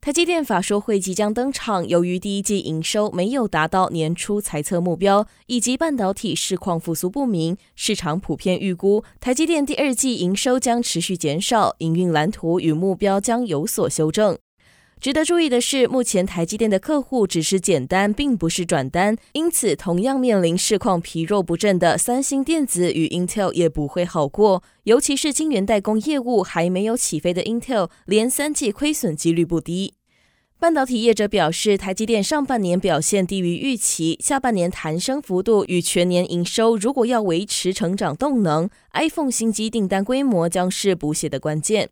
台积电法说会即将登场，由于第一季营收没有达到年初财测目标，以及半导体市况复苏不明，市场普遍预估台积电第二季营收将持续减少，营运蓝图与目标将有所修正。值得注意的是，目前台积电的客户只是简单，并不是转单，因此同样面临市况疲弱不振的三星电子与 Intel 也不会好过。尤其是晶圆代工业务还没有起飞的 Intel，连三季亏损几率不低。半导体业者表示，台积电上半年表现低于预期，下半年弹升幅度与全年营收如果要维持成长动能，iPhone 新机订单规模将是补血的关键。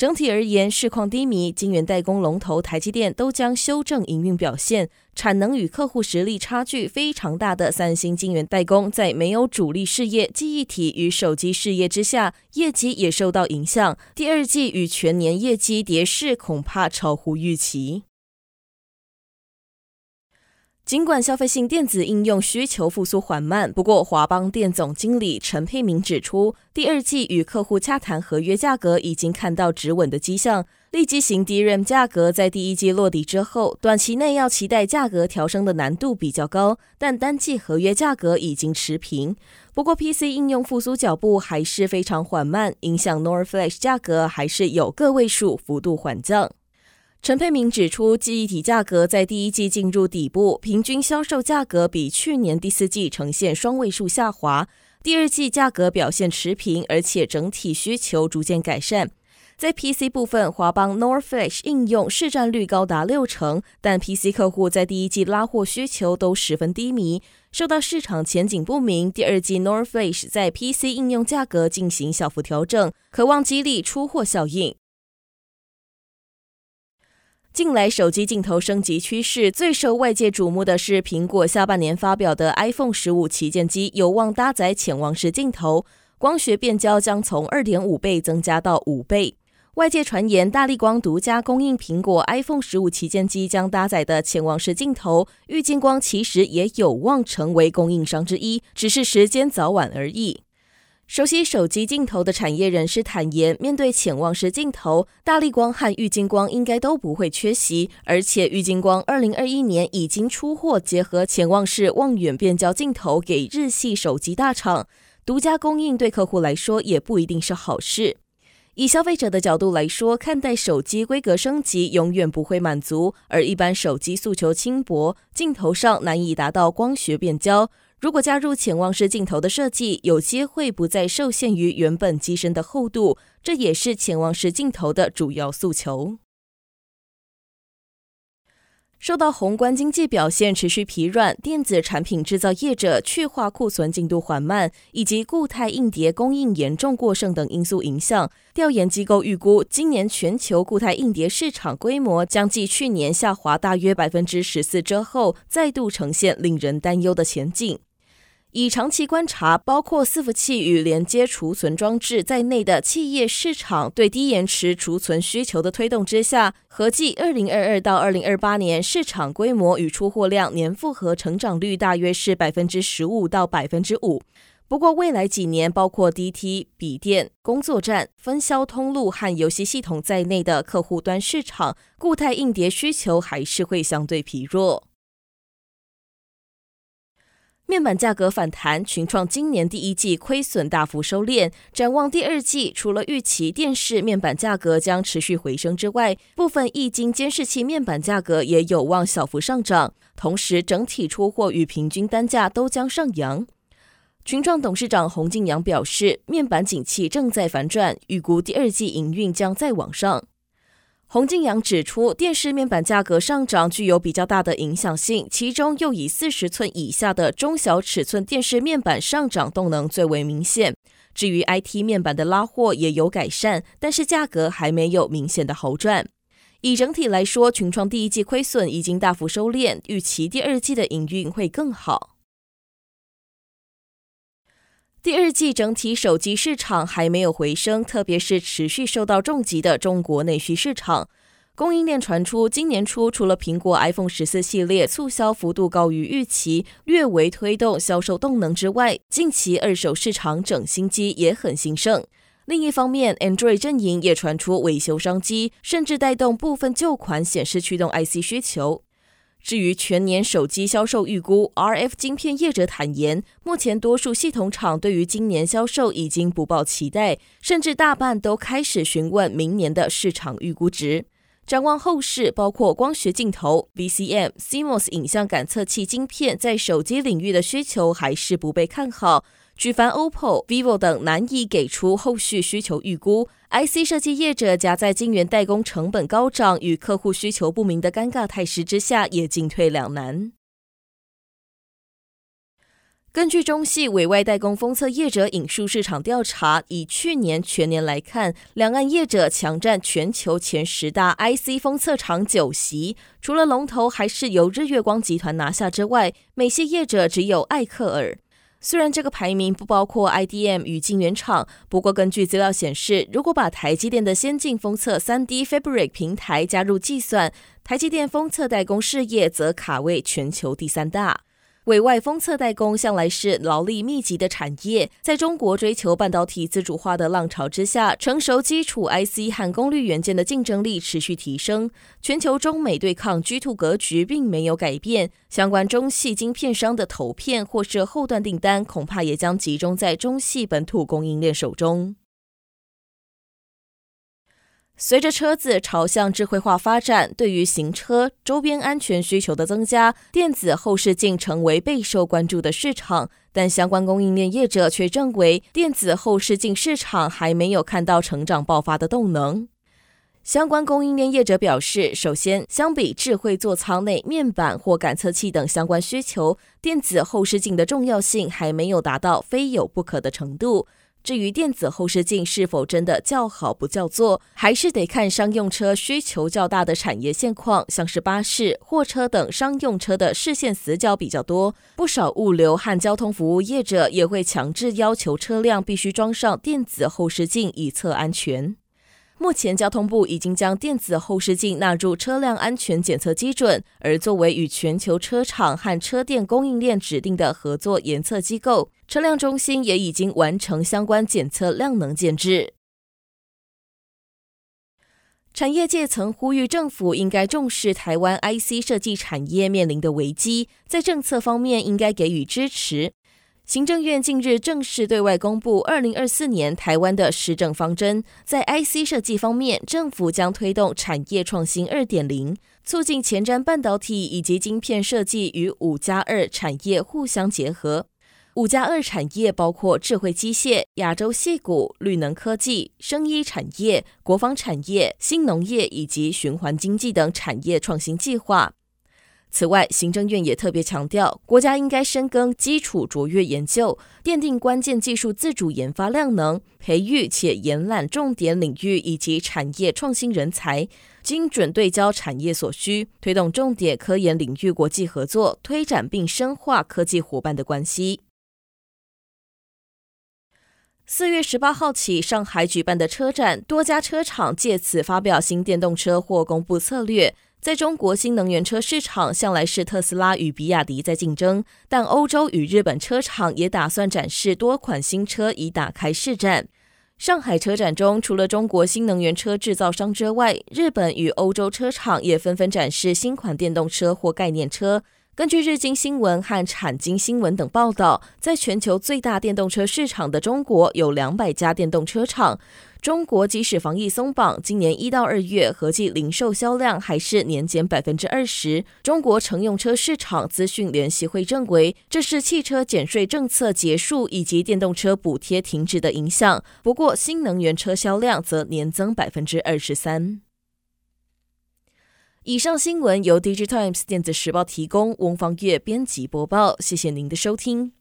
整体而言，市况低迷，晶圆代工龙头台积电都将修正营运表现。产能与客户实力差距非常大的三星晶圆代工，在没有主力事业记忆体与手机事业之下，业绩也受到影响。第二季与全年业绩跌势恐怕超乎预期。尽管消费性电子应用需求复苏缓慢，不过华邦电总经理陈沛明指出，第二季与客户洽谈合约价格已经看到止稳的迹象。立积型 DRAM 价格在第一季落底之后，短期内要期待价格调升的难度比较高，但单季合约价格已经持平。不过 PC 应用复苏脚步还是非常缓慢，影响 NOR Flash 价格还是有个位数幅度缓降。陈沛明指出，记忆体价格在第一季进入底部，平均销售价格比去年第四季呈现双位数下滑。第二季价格表现持平，而且整体需求逐渐改善。在 PC 部分，华邦 NOR Flash 应用市占率高达六成，但 PC 客户在第一季拉货需求都十分低迷，受到市场前景不明。第二季 NOR Flash 在 PC 应用价格进行小幅调整，可望激励出货效应。近来手机镜头升级趋势最受外界瞩目的是苹果下半年发表的 iPhone 十五旗舰机，有望搭载潜望式镜头，光学变焦将从二点五倍增加到五倍。外界传言，大力光独家供应苹果 iPhone 十五旗舰机将搭载的潜望式镜头，玉晶光其实也有望成为供应商之一，只是时间早晚而已。熟悉手机镜头的产业人士坦言，面对潜望式镜头，大力光和玉晶光应该都不会缺席。而且，玉晶光二零二一年已经出货结合潜望式望远变焦镜头给日系手机大厂，独家供应对客户来说也不一定是好事。以消费者的角度来说，看待手机规格升级永远不会满足，而一般手机诉求轻薄，镜头上难以达到光学变焦。如果加入潜望式镜头的设计，有机会不再受限于原本机身的厚度，这也是潜望式镜头的主要诉求。受到宏观经济表现持续疲软、电子产品制造业者去化库存进度缓慢，以及固态硬碟供应严重过剩等因素影响，调研机构预估，今年全球固态硬碟市场规模将继去年下滑大约百分之十四之后，再度呈现令人担忧的前景。以长期观察，包括伺服器与连接储存装置在内的企业市场对低延迟储存需求的推动之下，合计二零二二到二零二八年市场规模与出货量年复合成长率大约是百分之十五到百分之五。不过未来几年，包括 DT、笔电、工作站、分销通路和游戏系统在内的客户端市场，固态硬碟需求还是会相对疲弱。面板价格反弹，群创今年第一季亏损大幅收敛。展望第二季，除了预期电视面板价格将持续回升之外，部分液晶监视器面板价格也有望小幅上涨。同时，整体出货与平均单价都将上扬。群创董事长洪敬阳表示，面板景气正在反转，预估第二季营运将再往上。洪敬扬指出，电视面板价格上涨具有比较大的影响性，其中又以四十寸以下的中小尺寸电视面板上涨动能最为明显。至于 IT 面板的拉货也有改善，但是价格还没有明显的好转。以整体来说，群创第一季亏损已经大幅收敛，预期第二季的营运会更好。第二季整体手机市场还没有回升，特别是持续受到重击的中国内需市场。供应链传出，今年初除了苹果 iPhone 十四系列促销幅度高于预期，略微推动销售动能之外，近期二手市场整新机也很兴盛。另一方面，Android 阵营也传出维修商机，甚至带动部分旧款显示驱动 IC 需求。至于全年手机销售预估，RF 晶片业者坦言，目前多数系统厂对于今年销售已经不抱期待，甚至大半都开始询问明年的市场预估值。展望后市，包括光学镜头、VCM、CMOS 影像感测器晶片在手机领域的需求还是不被看好。举凡 OPPO、VIVO 等难以给出后续需求预估，IC 设计业者夹在晶圆代工成本高涨与客户需求不明的尴尬态势之下，也进退两难。根据中系委外代工封测业者引述市场调查，以去年全年来看，两岸业者强占全球前十大 IC 封测厂九席，除了龙头还是由日月光集团拿下之外，美系业者只有艾克尔。虽然这个排名不包括 IDM 与晶圆厂，不过根据资料显示，如果把台积电的先进封测 3D Fabric 平台加入计算，台积电封测代工事业则卡位全球第三大。委外封测代工向来是劳力密集的产业，在中国追求半导体自主化的浪潮之下，成熟基础 IC 和功率元件的竞争力持续提升。全球中美对抗 G2 格局并没有改变，相关中系晶片商的投片或是后段订单，恐怕也将集中在中系本土供应链手中。随着车子朝向智慧化发展，对于行车周边安全需求的增加，电子后视镜成为备受关注的市场。但相关供应链业者却认为，电子后视镜市场还没有看到成长爆发的动能。相关供应链业者表示，首先，相比智慧座舱内面板或感测器等相关需求，电子后视镜的重要性还没有达到非有不可的程度。至于电子后视镜是否真的叫好不叫座，还是得看商用车需求较大的产业现况，像是巴士、货车等商用车的视线死角比较多，不少物流和交通服务业者也会强制要求车辆必须装上电子后视镜以测安全。目前，交通部已经将电子后视镜纳入车辆安全检测基准，而作为与全球车厂和车电供应链指定的合作研测机构，车辆中心也已经完成相关检测量能建置。产业界曾呼吁政府应该重视台湾 IC 设计产业面临的危机，在政策方面应该给予支持。行政院近日正式对外公布二零二四年台湾的施政方针，在 IC 设计方面，政府将推动产业创新二点零，促进前瞻半导体以及晶片设计与五加二产业互相结合。五加二产业包括智慧机械、亚洲矽谷、绿能科技、生医产业、国防产业、新农业以及循环经济等产业创新计划。此外，行政院也特别强调，国家应该深耕基础卓越研究，奠定关键技术自主研发量能，培育且延揽重点领域以及产业创新人才，精准对焦产业所需，推动重点科研领域国际合作，推展并深化科技伙伴的关系。四月十八号起，上海举办的车展，多家车厂借此发表新电动车或公布策略。在中国新能源车市场，向来是特斯拉与比亚迪在竞争，但欧洲与日本车厂也打算展示多款新车，以打开市占。上海车展中，除了中国新能源车制造商之外，日本与欧洲车厂也纷纷展示新款电动车或概念车。根据日经新闻和产经新闻等报道，在全球最大电动车市场的中国，有两百家电动车厂。中国即使防疫松绑，今年一到二月合计零售销量还是年减百分之二十。中国乘用车市场资讯联席会认为，这是汽车减税政策结束以及电动车补贴停止的影响。不过，新能源车销量则年增百分之二十三。以上新闻由《Digitimes 电子时报》提供，翁方月编辑播报。谢谢您的收听。